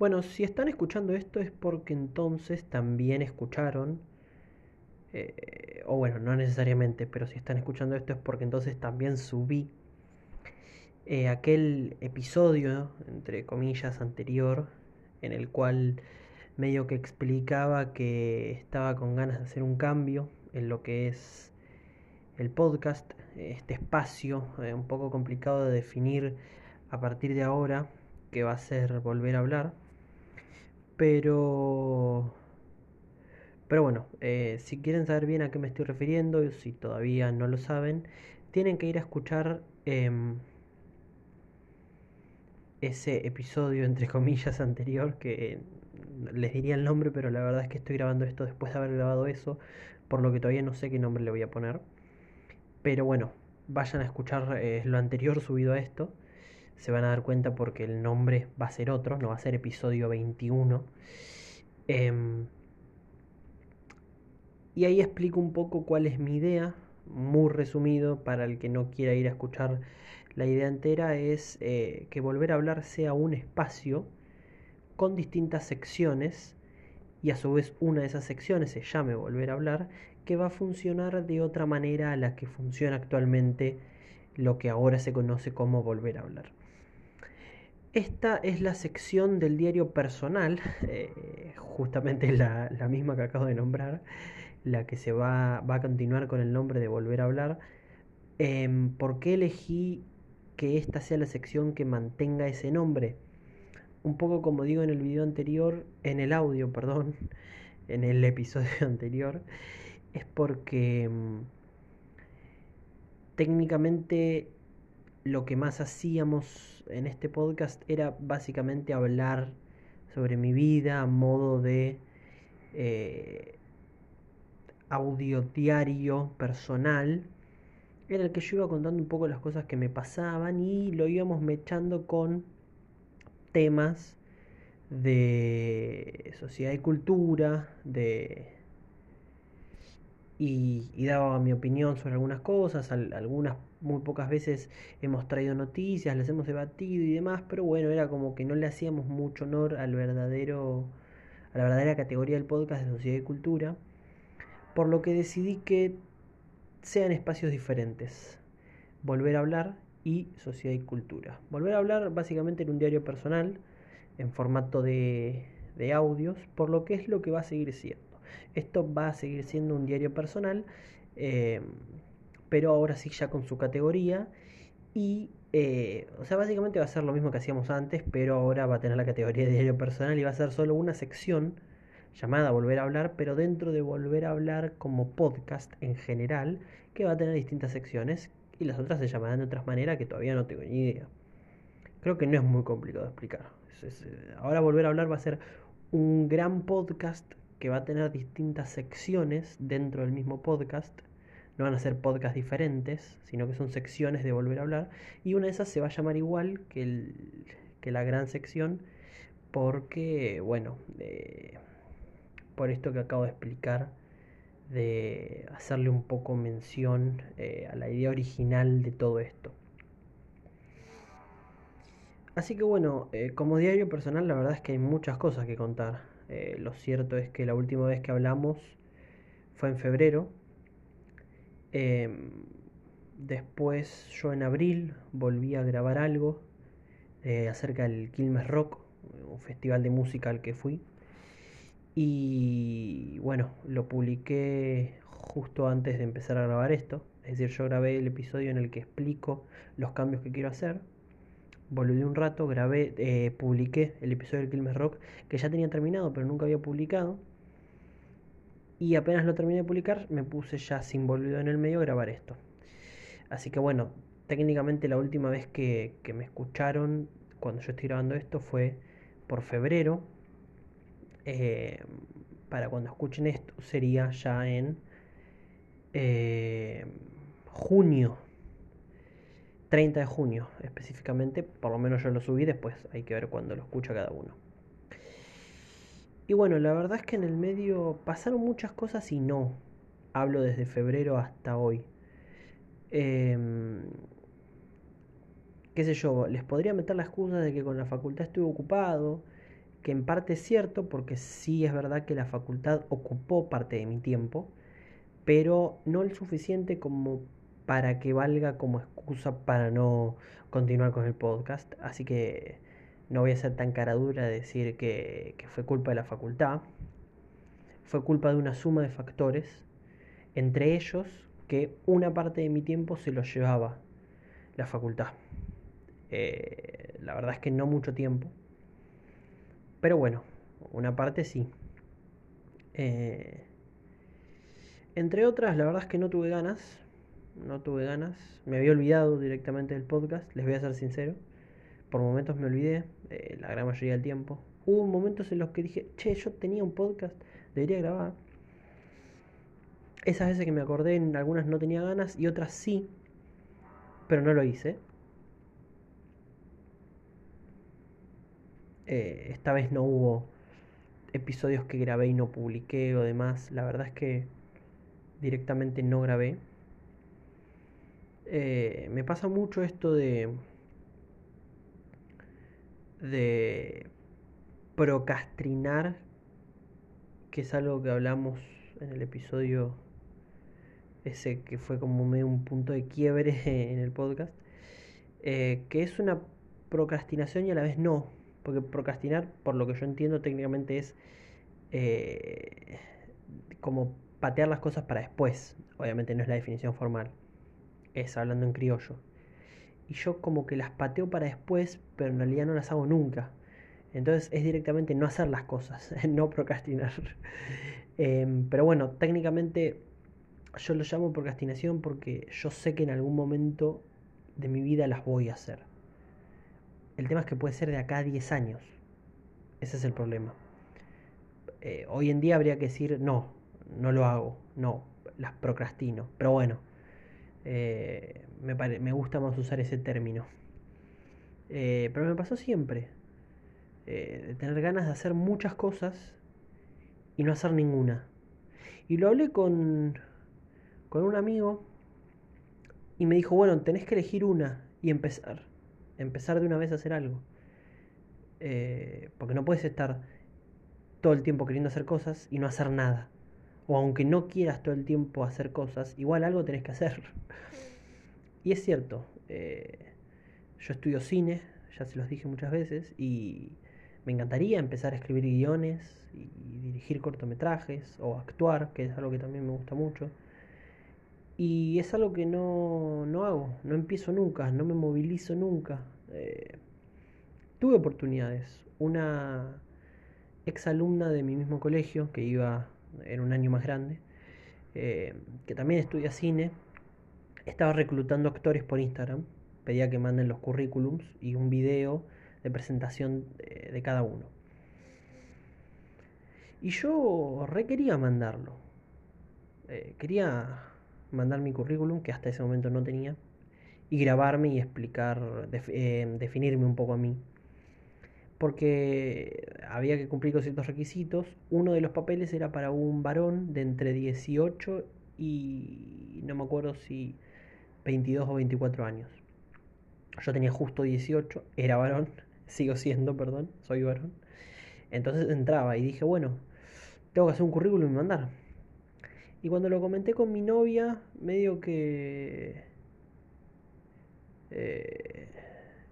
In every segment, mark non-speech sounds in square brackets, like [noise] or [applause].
Bueno, si están escuchando esto es porque entonces también escucharon, eh, o bueno, no necesariamente, pero si están escuchando esto es porque entonces también subí eh, aquel episodio, entre comillas, anterior, en el cual medio que explicaba que estaba con ganas de hacer un cambio en lo que es el podcast, este espacio eh, un poco complicado de definir a partir de ahora, que va a ser volver a hablar. Pero pero bueno, eh, si quieren saber bien a qué me estoy refiriendo, si todavía no lo saben, tienen que ir a escuchar em, ese episodio, entre comillas, [laughs] anterior, que les diría el nombre, pero la verdad es que estoy grabando esto después de haber grabado eso, por lo que todavía no sé qué nombre le voy a poner. Pero bueno, vayan a escuchar eh, lo anterior subido a esto. Se van a dar cuenta porque el nombre va a ser otro, no va a ser episodio 21. Em, y ahí explico un poco cuál es mi idea, muy resumido, para el que no quiera ir a escuchar la idea entera, es eh, que volver a hablar sea un espacio con distintas secciones y a su vez una de esas secciones se llame volver a hablar, que va a funcionar de otra manera a la que funciona actualmente lo que ahora se conoce como volver a hablar. Esta es la sección del diario personal, [laughs] eh, justamente la, la, misma que acabo de nombrar, la que se va, va a continuar con el nombre de volver a hablar. Eh, ¿Por qué elegí que esta sea la sección que mantenga ese nombre? un poco como digo en el video anterior, en el audio, perdón, [laughs] en el episodio [laughs] anterior, es porque mm, técnicamente lo que más hacíamos en este podcast era básicamente hablar sobre mi vida a modo de eh, audio diario personal en el que yo iba contando un poco las cosas que me pasaban y lo íbamos mechando con temas de sociedad y cultura, de y, daba mi opinión sobre algunas cosas, algunas muy pocas veces hemos traído noticias, las hemos debatido y demás, pero bueno, era como que no le hacíamos mucho honor al verdadero, a la verdadera categoría del podcast de sociedad y cultura, por lo que decidí que sean espacios diferentes, volver a hablar y sociedad y cultura. Volver a hablar básicamente en un diario personal, en formato de, de audios, por lo que es lo que va a seguir siendo. Esto va a seguir siendo un diario personal, eh, pero ahora sí ya con su categoría y eh, o sea, básicamente va a ser lo mismo que hacíamos antes, pero ahora va a tener la categoría de diario personal y va a ser solo una sección llamada Volver a hablar, pero dentro de Volver a hablar como podcast en general, que va a tener distintas secciones y las otras se llamarán de otras maneras que todavía no tengo ni idea. Creo que no es muy complicado de explicar. Eh, ahora volver a hablar va a ser un gran podcast que va a tener distintas secciones dentro del mismo podcast. No van a ser podcasts diferentes, sino que son secciones de volver a hablar. Y una de esas se va a llamar igual que, el, que la gran sección, porque, bueno, eh, por esto que acabo de explicar, de hacerle un poco mención eh, a la idea original de todo esto. Así que bueno, eh, como diario personal la verdad es que hay muchas cosas que contar. Lo cierto es que la última vez que hablamos fue en febrero. Em, después yo en abril volví a grabar algo acerca del Quilmes Rock, un festival de música al que fui. Y bueno, lo publiqué justo antes de empezar a grabar esto. Es decir, yo grabé el episodio en el que explico los cambios que quiero hacer. Volví un rato, grabé, eh, publiqué el episodio del Quilmes Rock que ya tenía terminado, pero nunca había publicado. Y apenas lo terminé de publicar, me puse ya sin volvido en el medio a grabar esto. Así que bueno, técnicamente la última vez que, que me escucharon cuando yo estoy grabando esto fue por febrero. Eh, para cuando escuchen esto sería ya en eh, junio. 30 de junio específicamente. Por lo menos yo lo subí después hay que ver cuándo lo escucha cada uno y bueno la verdad es que en el medio pasaron muchas cosas y no hablo desde febrero hasta hoy em, qué sé yo les podría meter la excusa de que con la facultad estuve ocupado que en parte es cierto, porque sí es verdad que la facultad ocupó parte de mi tiempo, pero no el suficiente como para que valga como excusa para no continuar con el podcast. Así que no voy a ser tan cara dura de decir que, que fue culpa de la facultad. Fue culpa de una suma de factores, entre ellos que una parte de mi tiempo se lo llevaba la facultad. Eh, la verdad es que no mucho tiempo. Pero bueno, una parte sí. Eh, entre otras, la verdad es que no tuve ganas. No tuve ganas. Me había olvidado directamente del podcast, les voy a ser sincero. Por momentos me olvidé, eh, la gran mayoría del tiempo. Hubo momentos en los que dije, che, yo tenía un podcast, debería grabar. Esas veces que me acordé, en algunas no tenía ganas y otras sí, pero no lo hice. Eh, esta vez no hubo episodios que grabé y no publiqué o demás. La verdad es que directamente no grabé. Eh, me pasa mucho esto de de procrastinar que es algo que hablamos en el episodio ese que fue como medio un punto de quiebre [laughs] en el podcast, eh, que es una procrastinación y a la vez no, porque procrastinar, por lo que yo entiendo técnicamente, es eh, como patear las cosas para después, obviamente no es la definición formal, es hablando en criollo. Y yo como que las pateo para después, pero en realidad no las hago nunca. Entonces es directamente no hacer las cosas, [laughs] no procrastinar. [laughs] Em, pero bueno, técnicamente yo lo llamo procrastinación porque yo sé que en algún momento de mi vida las voy a hacer. El tema es que puede ser de acá a 10 años. Ese es el problema. Eh, hoy en día habría que decir, no, no lo hago, no, las procrastino. Pero bueno, eh, me, me, gusta más usar ese término. Eh, pero me pasó siempre. de tener ganas de hacer muchas cosas y no hacer ninguna. Y lo hablé con, con un amigo y me dijo, bueno, tenés que elegir una y empezar. Empezar de una vez a hacer algo. Eh, porque no puedes estar todo el tiempo queriendo hacer cosas y no hacer nada. O aunque no quieras todo el tiempo hacer cosas, igual algo tenés que hacer. [laughs] y es cierto, eh, yo estudio cine, ya se los dije muchas veces, y me encantaría empezar a escribir guiones y dirigir cortometrajes o actuar, que es algo que también me gusta mucho. Y es algo que no, no hago, no empiezo nunca, no me movilizo nunca. Eh, tuve oportunidades. Una ex alumna de mi mismo colegio, que iba en un año más grande, eh, que también estudia cine, estaba reclutando actores por Instagram. Pedía que manden los currículums y un video de presentación de, cada uno. Y yo requería mandarlo. Eh, quería mandar mi currículum, que hasta ese momento no tenía, y grabarme y explicar, eh, definirme un poco a mí. Porque había que cumplir con ciertos requisitos. Uno de los papeles era para un varón de entre 18 y no me acuerdo si 22 o 24 años. Yo tenía justo 18, era varón, [laughs] sigo siendo, perdón, soy varón. Entonces entraba y dije, bueno, tengo que hacer un currículum y mandar. Y cuando lo comenté con mi novia, medio que... Eh,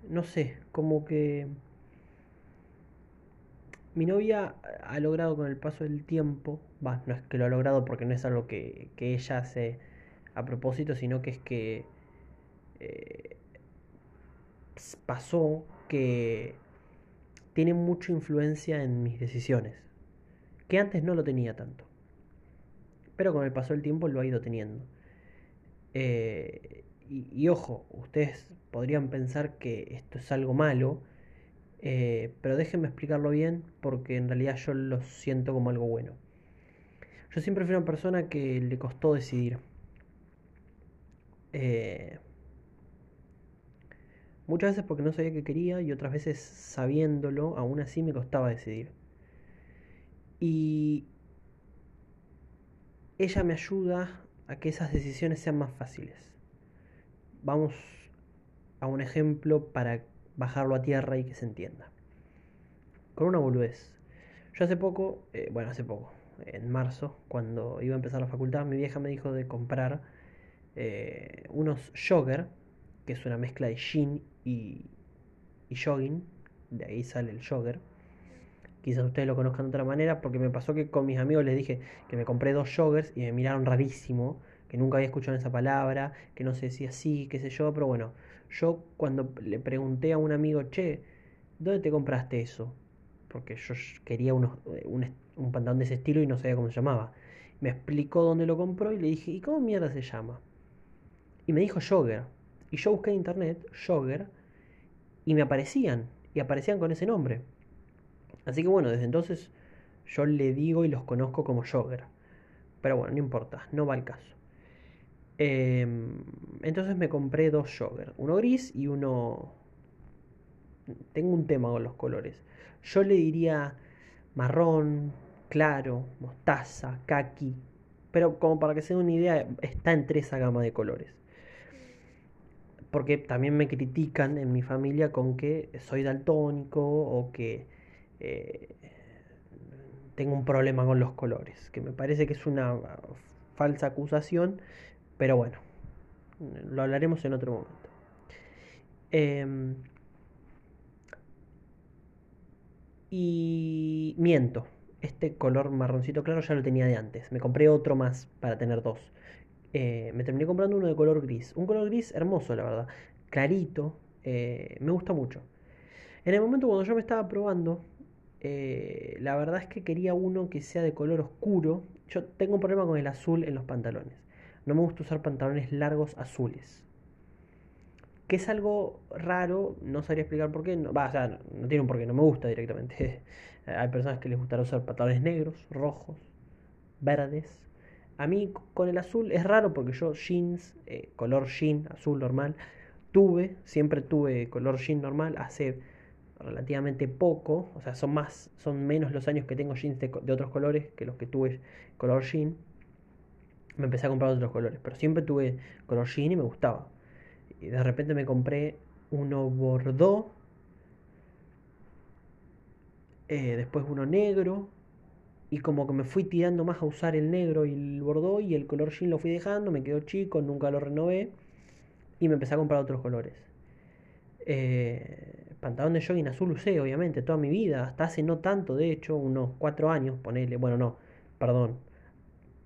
no sé, como que... Mi novia ha logrado con el paso del tiempo, va, no es que lo ha logrado porque no es algo que, ella hace a propósito, sino que es que eh, pasó que tiene mucha influencia en mis decisiones, que antes no lo tenía tanto pero con el paso del tiempo lo ha ido teniendo. Eh, y, ojo, ustedes podrían pensar que esto es algo malo, eh, pero déjenme explicarlo bien porque en realidad yo lo siento como algo bueno. Yo siempre fui una persona que le costó decidir. Eh, muchas veces porque no sabía qué quería y otras veces sabiéndolo, aún así me costaba decidir. Y ella me ayuda a que esas decisiones sean más fáciles. Vamos a un ejemplo para bajarlo a tierra y que se entienda. con una boludez. Yo hace poco, eh, bueno, hace poco, en marzo, cuando iba a empezar la facultad, mi vieja me dijo de comprar eh, unos jogger, que es una mezcla de jean y, y jogging, de ahí sale el jogger. Quizás ustedes lo conozcan de otra manera, porque me pasó que con mis amigos les dije que me compré dos joggers y me miraron rarísimo, que nunca había escuchado esa palabra, que no se decía así, qué sé yo, pero bueno, yo cuando le pregunté a un amigo, che, ¿dónde te compraste eso? Porque yo quería unos, eh, un, pantalón de ese estilo y no sabía cómo se llamaba. Me explicó dónde lo compró y le dije, ¿y cómo mierda se llama? Y me dijo Jogger. Y yo busqué en internet Jogger y me aparecían. Y aparecían con ese nombre. Así que bueno, desde entonces yo le digo y los conozco como Jogger. Pero bueno, no importa, no va al caso. Em, entonces me compré dos Jogger. Uno gris y uno... Tengo un tema con los colores. Yo le diría marrón, claro, mostaza, kaki. Pero como para que se den una idea, está entre esa gama de colores. Porque también me critican en mi familia con que soy daltónico o que eh, tengo un problema con los colores. Que me parece que es una falsa acusación, pero bueno, lo hablaremos en otro momento. Em, y miento, este color marroncito claro ya lo tenía de antes. Me compré otro más para tener dos. Eh, me terminé comprando uno de color gris. Un color gris hermoso, la verdad. Clarito. Eh, me gusta mucho. En el momento cuando yo me estaba probando, eh, la verdad es que quería uno que sea de color oscuro. Yo tengo un problema con el azul en los pantalones. No me gusta usar pantalones largos azules. Que es algo raro, no sabría explicar por qué. No, o sea, no tiene un porqué, no me gusta directamente. [laughs] Hay personas que les gusta usar pantalones negros, rojos, verdes. A mí con el azul es raro porque yo jeans, eh, color jean, azul normal, tuve, siempre tuve color jean normal hace relativamente poco, o sea, son más, son menos los años que tengo jeans de, de otros colores que los que tuve color jean. Me empecé a comprar otros colores, pero siempre tuve color jean y me gustaba. Y de repente me compré uno bordeaux eh, después uno negro, y como que me fui tirando más a usar el negro y el bordeaux y el color jean lo fui dejando, me quedó chico, nunca lo renové y me empecé a comprar otros colores. Eh, pantalón de jogging azul usé, obviamente, toda mi vida, hasta hace no tanto, de hecho, unos cuatro años, ponele, bueno, no, perdón,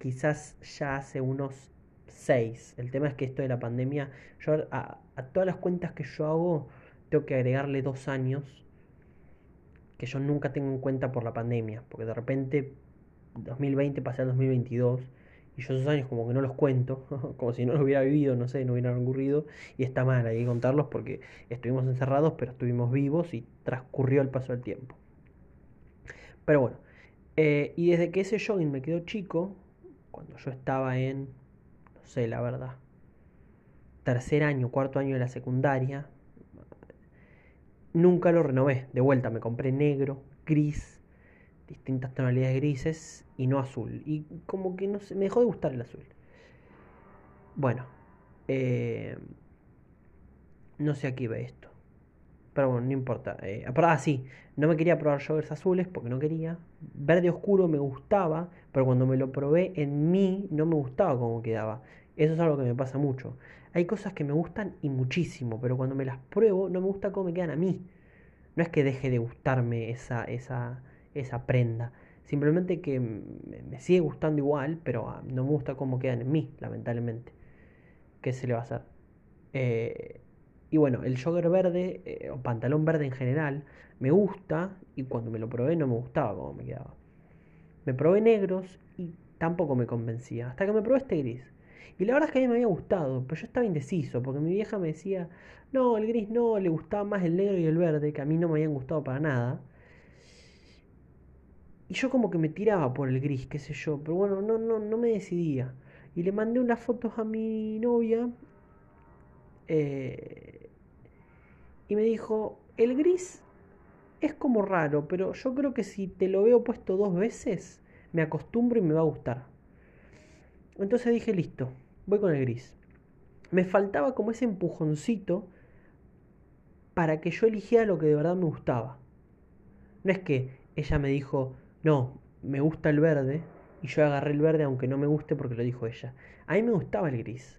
quizás ya hace unos seis. El tema es que esto de la pandemia, yo a, todas las cuentas que yo hago, tengo que agregarle dos años que yo nunca tengo en cuenta por la pandemia, porque de repente 2020 pasé al 2022 y yo esos años como que no los cuento, [laughs] como si no los hubiera vivido, no sé, no hubieran ocurrido y está mal, que contarlos porque estuvimos encerrados, pero estuvimos vivos y transcurrió el paso del tiempo. Pero bueno, eh, y desde que ese jogging me quedó chico, cuando yo estaba en, no sé, la verdad, tercer año, cuarto año de la secundaria, Nunca lo renové. De vuelta me compré negro, gris, distintas tonalidades grises y no azul. Y como que no sé, me dejó de gustar el azul. Bueno, eh, no sé a qué iba esto. Pero bueno, no importa. Eh, ah, sí, no me quería probar joggers azules porque no quería. Verde oscuro me gustaba, pero cuando me lo probé en mí no me gustaba cómo quedaba. Eso es algo que me pasa mucho. Hay cosas que me gustan y muchísimo, pero cuando me las pruebo no me gusta cómo me quedan a mí. No es que deje de gustarme esa, esa, esa prenda. Simplemente que me sigue gustando igual, pero ah, no me gusta cómo quedan en mí, lamentablemente. ¿Qué se le va a hacer? Eh, y bueno, el jogger verde, eh, o pantalón verde en general, me gusta y cuando me lo probé no me gustaba cómo me quedaba. Me probé negros y tampoco me convencía. Hasta que me probé este gris. Y la verdad es que a mí me había gustado, pero yo estaba indeciso, porque mi vieja me decía, no, el gris no, le gustaba más el negro y el verde, que a mí no me habían gustado para nada. Y yo como que me tiraba por el gris, qué sé yo, pero bueno, no, no, no me decidía. Y le mandé unas fotos a mi novia. Eh, y me dijo, el gris es como raro, pero yo creo que si te lo veo puesto dos veces, me acostumbro y me va a gustar. Entonces dije, listo, voy con el gris. Me faltaba como ese empujoncito para que yo eligiera lo que de verdad me gustaba. No es que ella me dijo, no, me gusta el verde, y yo agarré el verde aunque no me guste porque lo dijo ella. A mí me gustaba el gris.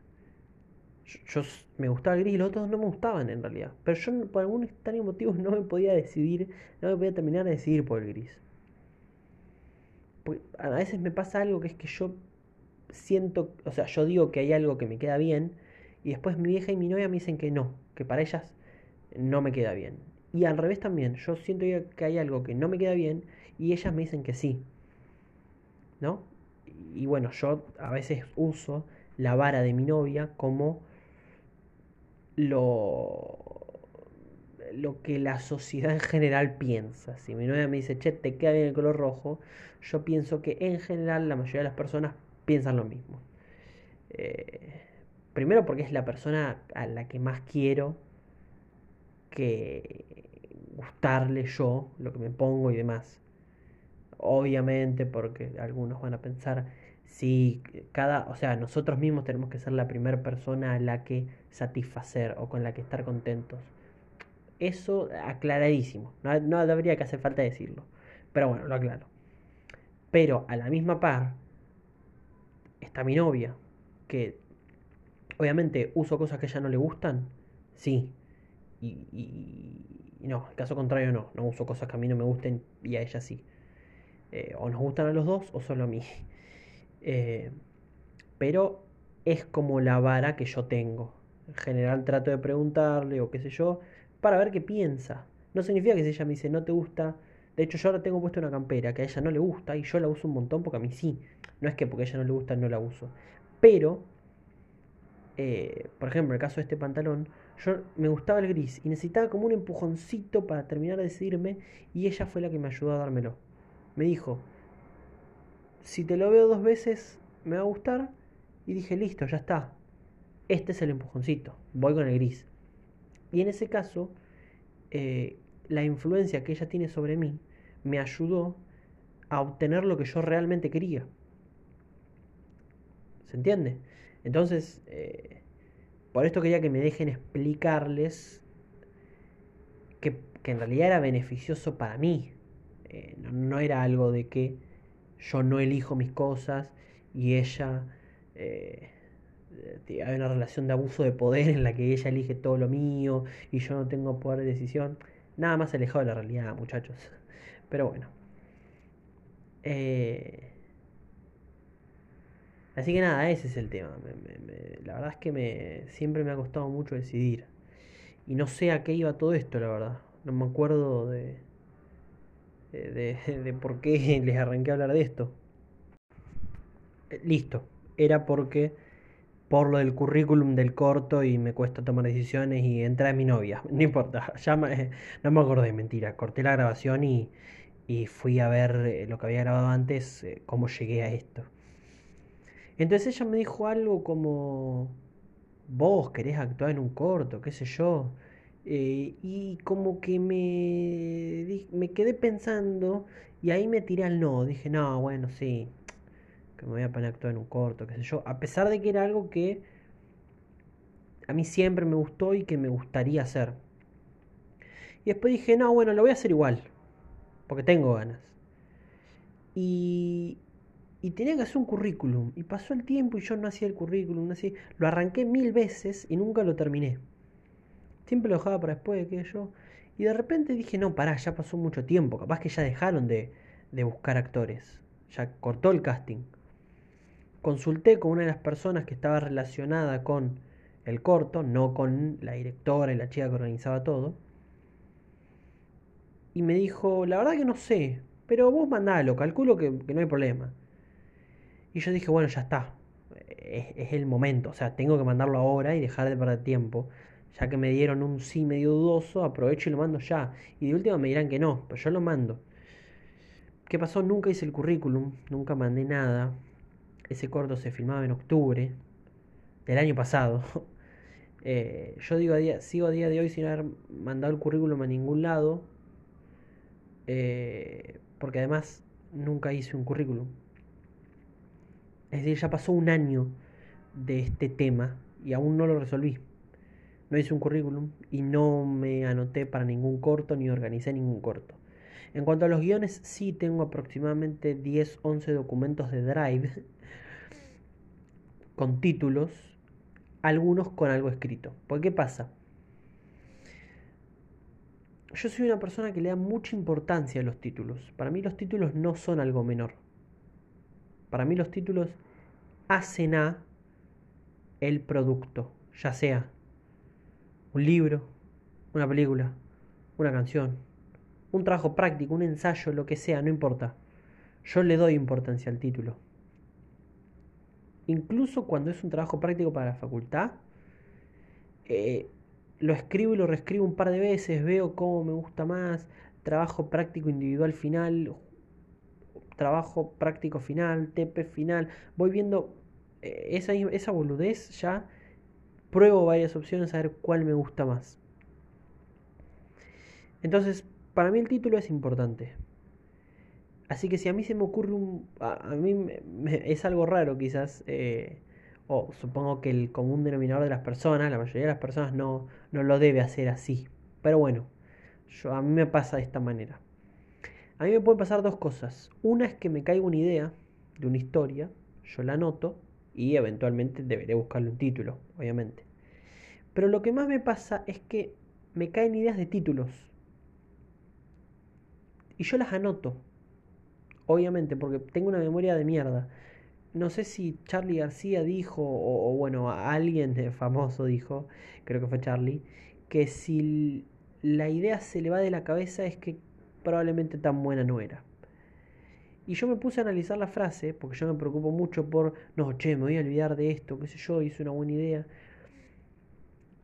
Yo, me gustaba el gris y los otros no me gustaban en realidad. Pero yo por algún extraño motivo no me podía decidir, no me podía terminar de decidir por el gris. a veces me pasa algo que es que yo siento, o sea, yo digo que hay algo que me queda bien y después mi vieja y mi novia me dicen que no, que para ellas no me queda bien. Y al revés también, yo siento que hay algo que no me queda bien y ellas me dicen que sí. ¿No? Y bueno, yo a veces uso la vara de mi novia como lo, lo que la sociedad en general piensa. Si mi novia me dice, che, te queda bien el color rojo, yo pienso que en general la mayoría de las personas piensan lo mismo. Eh, primero porque es la persona a la que más quiero que gustarle yo, lo que me pongo y demás. Obviamente porque algunos van a pensar, si cada, o sea, nosotros mismos tenemos que ser la primera persona a la que satisfacer o con la que estar contentos. Eso aclaradísimo, no, no debería que hacer falta decirlo, pero bueno, lo aclaro. Pero a la misma par está mi novia, que obviamente uso cosas que a ella no le gustan, sí. Y, y, no, en caso contrario no, no uso cosas que a mí no me gusten y a ella sí. Eh, o nos gustan a los dos o solo a mí. Eh, pero es como la vara que yo tengo. En general trato de preguntarle o qué sé yo, para ver qué piensa. No significa que si ella me dice no te gusta, de hecho yo ahora tengo puesto una campera que a ella no le gusta y yo la uso un montón porque a mí sí. No es que porque a ella no le gusta no la uso. Pero, eh, por ejemplo, en el caso de este pantalón, yo me gustaba el gris y necesitaba como un empujoncito para terminar de decidirme y ella fue la que me ayudó a dármelo. Me dijo, si te lo veo dos veces me va a gustar y dije, listo, ya está. Este es el empujoncito, voy con el gris. Y en ese caso, eh, la influencia que ella tiene sobre mí me ayudó a obtener lo que yo realmente quería. ¿Se entiende? Entonces, eh, por esto quería que me dejen explicarles que, en realidad era beneficioso para mí. Eh, no, era algo de que yo no elijo mis cosas y ella... Eh, hay una relación de abuso de poder en la que ella elige todo lo mío y yo no tengo poder de decisión. Nada más alejado de la realidad, muchachos. [laughs] Pero bueno. Eh, Así que nada, ese es el tema. la verdad es que me, siempre me ha costado mucho decidir. Y no sé a qué iba todo esto, la verdad. No me acuerdo de, de, [laughs] de por qué les arranqué a hablar de esto. Eh, listo. Era porque por lo del currículum del corto y me cuesta tomar decisiones y entra en mi novia. [laughs] No importa, [laughs] ya no me acordé, mentira. Corté la grabación y, y fui a ver eh, lo que había grabado antes, eh, cómo llegué a esto. Entonces ella me dijo algo como, vos querés actuar en un corto, qué sé yo. Eh, y como que me, me quedé pensando y ahí me tiré al no. Dije, no, bueno, sí, que me voy a poner a actuar en un corto, qué sé yo. A pesar de que era algo que a mí siempre me gustó y que me gustaría hacer. Y después dije, no, bueno, lo voy a hacer igual, porque tengo ganas. Y, y tenía que hacer un currículum. Y pasó el tiempo y yo no hacía el currículum, no lo arranqué mil veces y nunca lo terminé. Siempre lo dejaba para después de que yo. Y de repente dije, no, pará, ya pasó mucho tiempo. Capaz que ya dejaron de, de buscar actores. Ya cortó el casting. Consulté con una de las personas que estaba relacionada con el corto, no con la directora y la chica que organizaba todo. Y me dijo, la verdad que no sé, pero vos mandalo, calculo que, que no hay problema. Y yo dije, bueno, ya está. Es, el momento. O sea, tengo que mandarlo ahora y dejar de perder tiempo. Ya que me dieron un sí medio dudoso, aprovecho y lo mando ya. Y de última me dirán que no, pero yo lo mando. ¿Qué pasó? Nunca hice el currículum, nunca mandé nada. Ese corto se filmaba en octubre del año pasado. [laughs] Eh, yo digo a día, sigo a día de hoy sin haber mandado el currículum a ningún lado. Eh, porque además nunca hice un currículum. Es decir, ya pasó un año de este tema y aún no lo resolví. No hice un currículum y no me anoté para ningún corto ni organicé ningún corto. En cuanto a los guiones, sí tengo aproximadamente 10, 11 documentos de Drive con títulos, algunos con algo escrito. ¿Por qué pasa? Yo soy una persona que le da mucha importancia a los títulos. Para mí los títulos no son algo menor. Para mí los títulos hacen a el producto, ya sea un libro, una película, una canción, un trabajo práctico, un ensayo, lo que sea, no importa. Yo le doy importancia al título. Incluso cuando es un trabajo práctico para la facultad, eh, lo escribo y lo reescribo un par de veces, veo cómo me gusta más, trabajo práctico individual final, trabajo práctico final, TP final, voy viendo eh, esa, esa boludez ya, pruebo varias opciones a ver cuál me gusta más. Entonces, para mí el título es importante. Así que si a mí se me ocurre un... A, mí es algo raro quizás, eh, o supongo que el común denominador de las personas, la mayoría de las personas no, no lo debe hacer así. Pero bueno, yo, a mí me pasa de esta manera. A mí me pueden pasar dos cosas. Una es que me caiga una idea de una historia, yo la anoto y eventualmente deberé buscarle un título, obviamente. Pero lo que más me pasa es que me caen ideas de títulos. Y yo las anoto. Obviamente, porque tengo una memoria de mierda. No sé si Charlie García dijo, o, bueno, alguien famoso dijo, creo que fue Charlie, que si la idea se le va de la cabeza es que probablemente tan buena no era. Y yo me puse a analizar la frase, porque yo me preocupo mucho por, no, che, me voy a olvidar de esto, qué sé yo, hice una buena idea.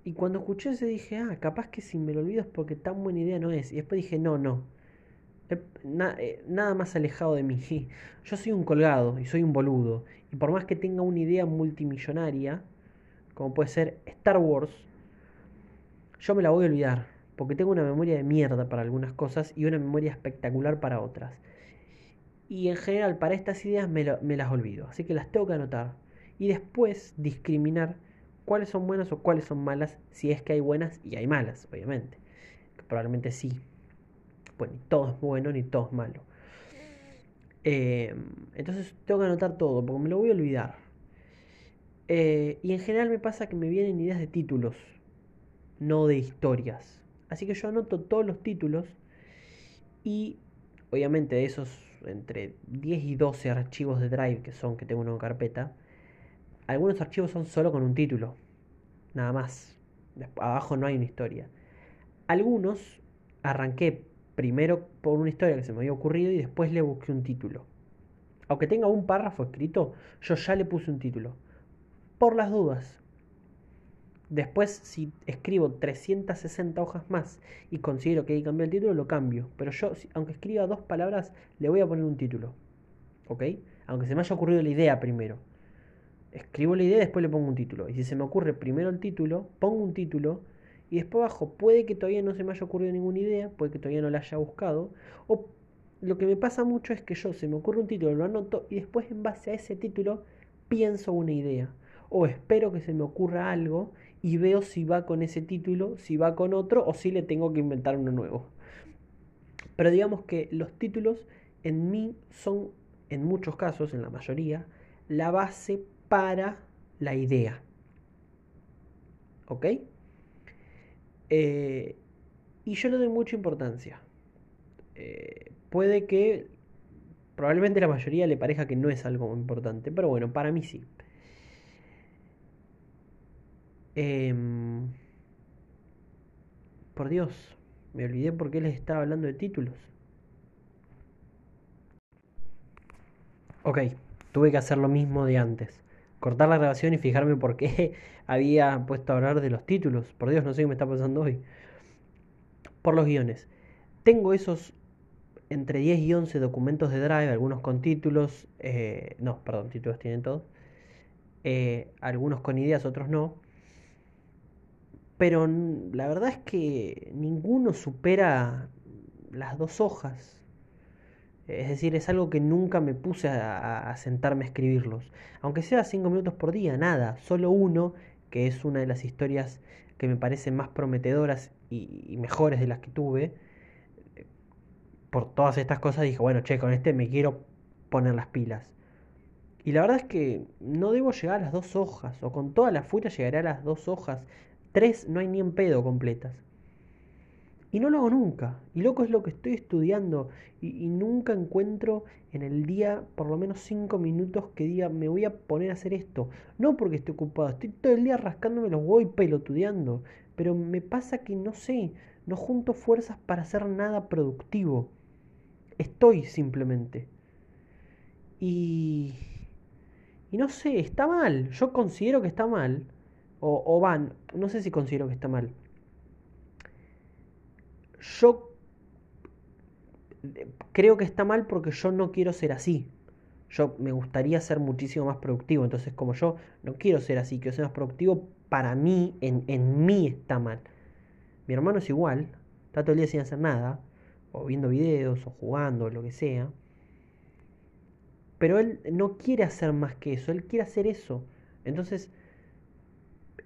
Y cuando escuché eso dije, ah, capaz que si me lo olvido es porque tan buena idea no es. Y después dije, no, no. Eh, eh, nada más alejado de mí. [laughs] Yo soy un colgado y soy un boludo. Y por más que tenga una idea multimillonaria, como puede ser Star Wars, yo me la voy a olvidar porque tengo una memoria de mierda para algunas cosas y una memoria espectacular para otras. Y en general para estas ideas me, las olvido, así que las tengo que anotar. Y después discriminar cuáles son buenas o cuáles son malas, si es que hay buenas y hay malas, obviamente. probablemente sí. Bueno, ni todo es bueno ni todo es malo. Eh, entonces tengo que anotar todo, porque me lo voy a olvidar. Eh, y en general me pasa que me vienen ideas de títulos, no de historias. Así que yo anoto todos los títulos y obviamente de esos entre 10 y 12 archivos de Drive que son que tengo en una carpeta, algunos archivos son solo con un título, nada más. Abajo no hay una historia. Algunos arranqué primero por una historia que se me había ocurrido y después le busqué un título. Aunque tenga un párrafo escrito, yo ya le puse un título. Por las dudas, Después, si escribo 360 hojas más y considero que hay que cambiar el título, lo cambio. Pero yo, aunque escriba dos palabras, le voy a poner un título. ¿Ok? Aunque se me haya ocurrido la idea primero. Escribo la idea y después le pongo un título. Y si se me ocurre primero el título, pongo un título. Y después abajo, puede que todavía no se me haya ocurrido ninguna idea, puede que todavía no la haya buscado. O lo que me pasa mucho es que yo se me ocurre un título, lo anoto y después en base a ese título pienso una idea. O espero que se me ocurra algo y veo si va con ese título, si va con otro o si le tengo que inventar uno nuevo. Pero digamos que los títulos en mí son, en muchos casos, en la mayoría, la base para la idea. ¿Ok? Eh, y yo le doy mucha importancia. Eh, puede que probablemente la mayoría le parezca que no es algo importante, pero bueno, para mí sí. Em, por Dios, me olvidé por qué les estaba hablando de títulos. Ok, tuve que hacer lo mismo de antes. Cortar la grabación y fijarme por qué [laughs] había puesto a hablar de los títulos. Por Dios, no sé qué me está pasando hoy. Por los guiones. Tengo esos entre 10 y 11 documentos de Drive, algunos con títulos. Eh, no, perdón, títulos tienen todos. Eh, algunos con ideas, otros no pero la verdad es que ninguno supera las dos hojas. Es decir, es algo que nunca me puse a, sentarme a escribirlos. Aunque sea cinco minutos por día, nada. Solo uno, que es una de las historias que me parecen más prometedoras y, mejores de las que tuve. por todas estas cosas dije, bueno, che, con este me quiero poner las pilas. Y la verdad es que no debo llegar a las dos hojas, o con toda la furia llegaré a las dos hojas. Tres no hay ni en pedo completas. Y no lo hago nunca. Y loco es lo que estoy estudiando. Y, nunca encuentro en el día por lo menos cinco minutos que diga me voy a poner a hacer esto. No porque esté ocupado. Estoy todo el día rascándome los huevos y pelotudeando. Pero me pasa que no sé. No junto fuerzas para hacer nada productivo. Estoy simplemente. Y... Y no sé, está mal. Yo considero que está mal. O, o van, no sé si considero que está mal yo creo que está mal porque yo no quiero ser así. Yo me gustaría ser muchísimo más productivo. Entonces, como yo no quiero ser así, quiero ser más productivo, para mí, en, en mí está mal. Mi hermano es igual, está todo el día sin hacer nada, o viendo videos, o jugando, o lo que sea. Pero él no quiere hacer más que eso, él quiere hacer eso. Entonces,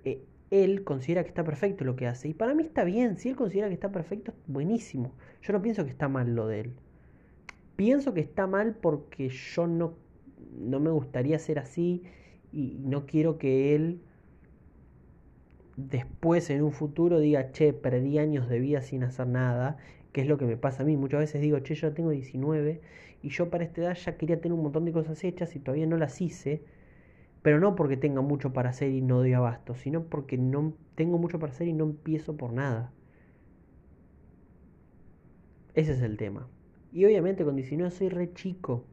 eh, él considera que está perfecto lo que hace. Y para mí está bien, si él considera que está perfecto, buenísimo. Yo no pienso que está mal lo de él. Pienso que está mal porque yo no, no me gustaría ser así y no quiero que él después en un futuro diga, che, perdí años de vida sin hacer nada, que es lo que me pasa a mí. Muchas veces digo, che, yo tengo 19 y yo para esta edad ya quería tener un montón de cosas hechas y todavía no las hice pero no porque tenga mucho para hacer y no doy abasto, sino porque no tengo mucho para hacer y no empiezo por nada. Ese es el tema. Y obviamente con 19 soy re chico,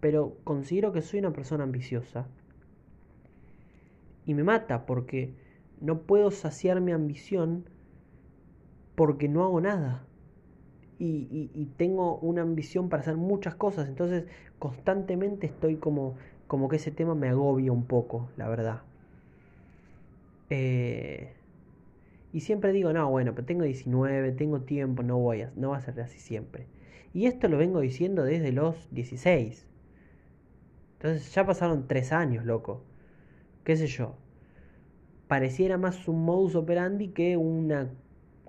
pero considero que soy una persona ambiciosa. Y me mata porque no puedo saciar mi ambición porque no hago nada. Y, y, tengo una ambición para hacer muchas cosas. Entonces constantemente estoy como como que ese tema me agobia un poco, la verdad. Eh, y siempre digo, no, bueno, pero tengo 19, tengo tiempo, no voy a, no va a ser así siempre. Y esto lo vengo diciendo desde los 16. Entonces ya pasaron 3 años, loco. ¿Qué sé yo? Pareciera más un modus operandi que una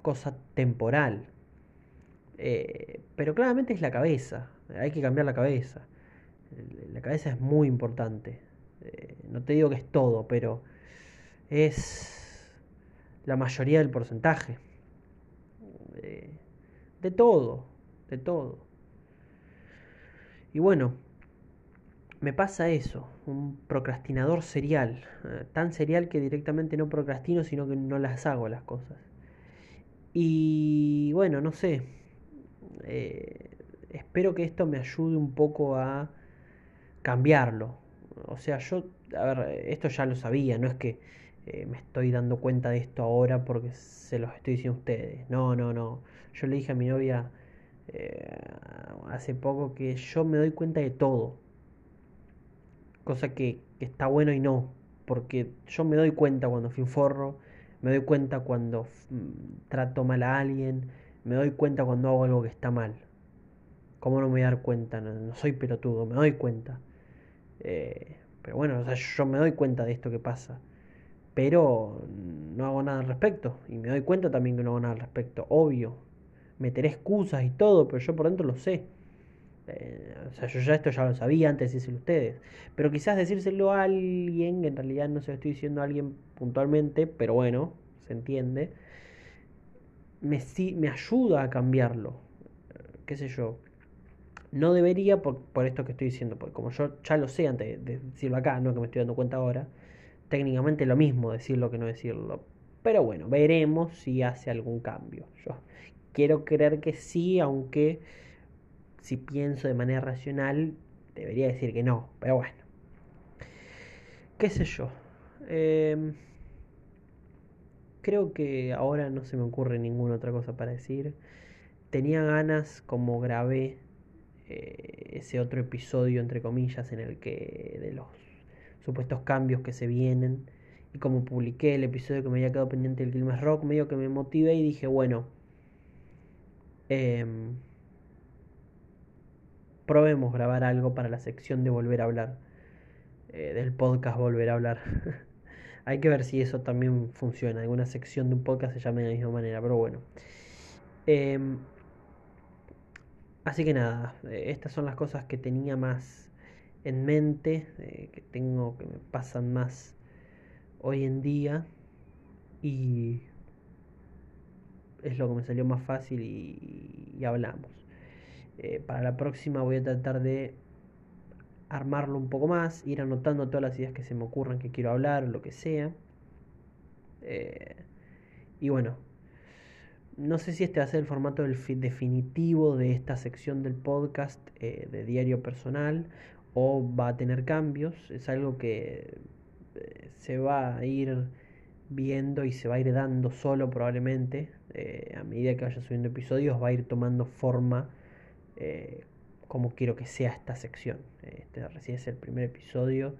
cosa temporal. Eh, pero claramente es la cabeza. Hay que cambiar la cabeza cabeza es muy importante. Eh, no te digo que es todo, pero es la mayoría del porcentaje. Eh, de todo, de todo. Y bueno, me pasa eso, un procrastinador serial, eh, tan serial que directamente no procrastino, sino que no las hago las cosas. Y bueno, no sé, espero que esto me ayude un poco a cambiarlo. O sea, yo, a ver, esto ya lo sabía, no es que eh, me estoy dando cuenta de esto ahora porque se los estoy diciendo a ustedes. No, no, no. Yo le dije a mi novia eh, hace poco que yo me doy cuenta de todo. Cosa que, que, está bueno y no. Porque yo me doy cuenta cuando fui un forro, me doy cuenta cuando mm, trato mal a alguien, me doy cuenta cuando hago algo que está mal. ¿Cómo no me voy a dar cuenta? No, no soy pelotudo, me doy cuenta. Eh, pero bueno, o sea, yo me doy cuenta de esto que pasa. Pero no hago nada al respecto. Y me doy cuenta también que no hago nada al respecto. Obvio. Meteré excusas y todo, pero yo por dentro lo sé. Eh, o sea, yo ya esto ya lo sabía antes de decírselo a ustedes. Pero quizás decírselo a alguien, en realidad no se lo estoy diciendo a alguien puntualmente, pero bueno, se entiende. Me, me ayuda a cambiarlo. ¿Qué sé yo? No debería por, esto que estoy diciendo, porque como yo ya lo sé antes de decirlo acá, no que me estoy dando cuenta ahora, técnicamente lo mismo decirlo que no decirlo. Pero bueno, veremos si hace algún cambio. Yo quiero creer que sí, aunque si pienso de manera racional, debería decir que no. Pero bueno, qué sé yo. Em, creo que ahora no se me ocurre ninguna otra cosa para decir. Tenía ganas, como grabé eh, ese otro episodio, entre comillas, en el que de los supuestos cambios que se vienen. Y como publiqué el episodio que me había quedado pendiente del Quilmes Rock, medio que me motivé y dije, bueno, em, probemos grabar algo para la sección de volver a hablar, eh, del podcast volver a hablar. [laughs] Hay que ver si eso también funciona. Alguna sección de un podcast se llame de la misma manera, pero bueno. Em, Así que nada, eh, estas son las cosas que tenía más en mente, eh, que tengo, que me pasan más hoy en día y es lo que me salió más fácil y, hablamos. Eh, para la próxima voy a tratar de armarlo un poco más, ir anotando todas las ideas que se me ocurran que quiero hablar lo que sea. y bueno, no sé si este va a ser el formato definitivo de esta sección del podcast eh, de diario personal o va a tener cambios. Es algo que eh, se va a ir viendo y se va a ir dando solo probablemente. Eh, a medida que vaya subiendo episodios va a ir tomando forma como quiero que sea esta sección. Este recién es el primer episodio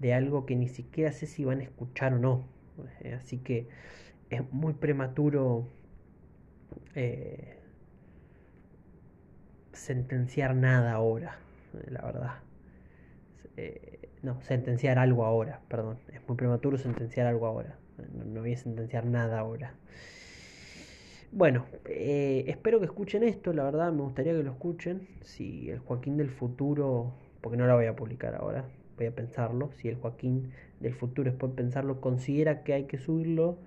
de algo que ni siquiera sé si van a escuchar o no. así que es muy prematuro eh, sentenciar nada ahora, la verdad. Eh, no, sentenciar algo ahora, perdón. Es muy prematuro sentenciar algo ahora. No, voy a sentenciar nada ahora. Bueno, eh, espero que escuchen esto, la verdad me gustaría que lo escuchen. Si el Joaquín del futuro, porque no la voy a publicar ahora, voy a pensarlo. Si el Joaquín del futuro, después de pensarlo, considera que hay que subirlo,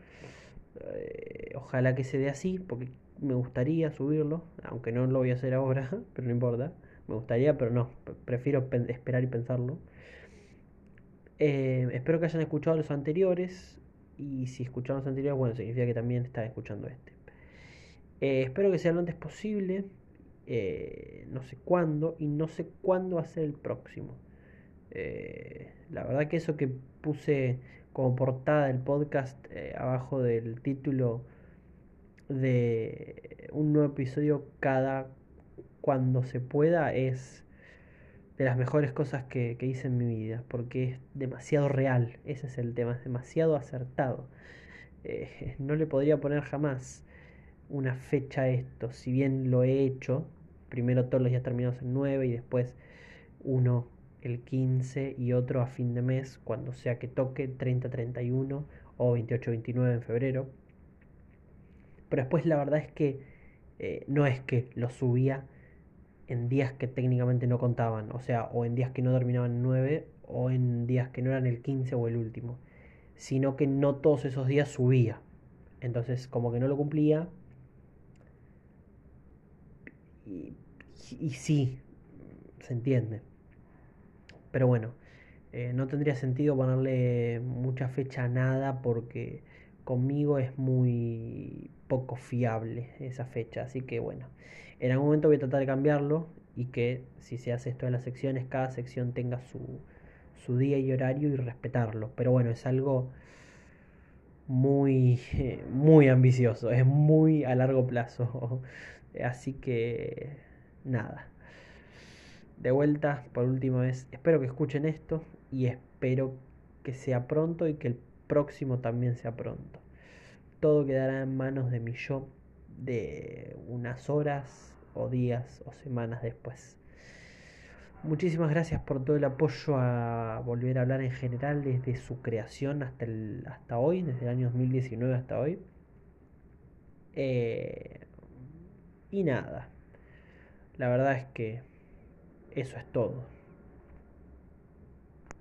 ojalá que se dé así, porque me gustaría subirlo, aunque no lo voy a hacer ahora, [laughs] pero no importa. Me gustaría, pero no, prefiero esperar y pensarlo. Eh, espero que hayan escuchado los anteriores. Y si escucharon los anteriores, bueno, significa que también están escuchando este. Eh, espero que sea lo antes posible. Eh, no sé cuándo. Y no sé cuándo va a ser el próximo. la verdad que eso que puse como portada del podcast abajo del título de un nuevo episodio cada cuando se pueda es de las mejores cosas que, hice en mi vida, porque es demasiado real, ese es el tema, es demasiado acertado. Eh, [laughs] no le podría poner jamás una fecha a esto, si bien lo he hecho, primero todos los días terminados en 9 y después uno el 15 y otro a fin de mes, cuando sea que toque 30-31 o 28-29 en febrero. Pero después la verdad es que eh, no es que lo subía en días que técnicamente no contaban, o sea, o en días que no terminaban en 9 o en días que no eran el 15 o el último, sino que no todos esos días subía. Entonces, como que no lo cumplía. Y, sí, se entiende. Pero bueno, eh, no tendría sentido ponerle mucha fecha a nada porque conmigo es muy poco fiable esa fecha. Así que bueno, en algún momento voy a tratar de cambiarlo y que si se hace esto en las secciones, cada sección tenga su, su día y horario y respetarlo. Pero bueno, es algo muy, [laughs] muy ambicioso, es muy a largo plazo. [laughs] Así que nada. De vuelta, por última vez, espero que escuchen esto y espero que sea pronto y que el próximo también sea pronto todo quedará en manos de mi yo de unas horas o días o semanas después. Muchísimas gracias por todo el apoyo a volver a hablar en general desde su creación hasta, el, hasta hoy, desde el año 2019 hasta hoy. Eh, y nada, la verdad es que eso es todo.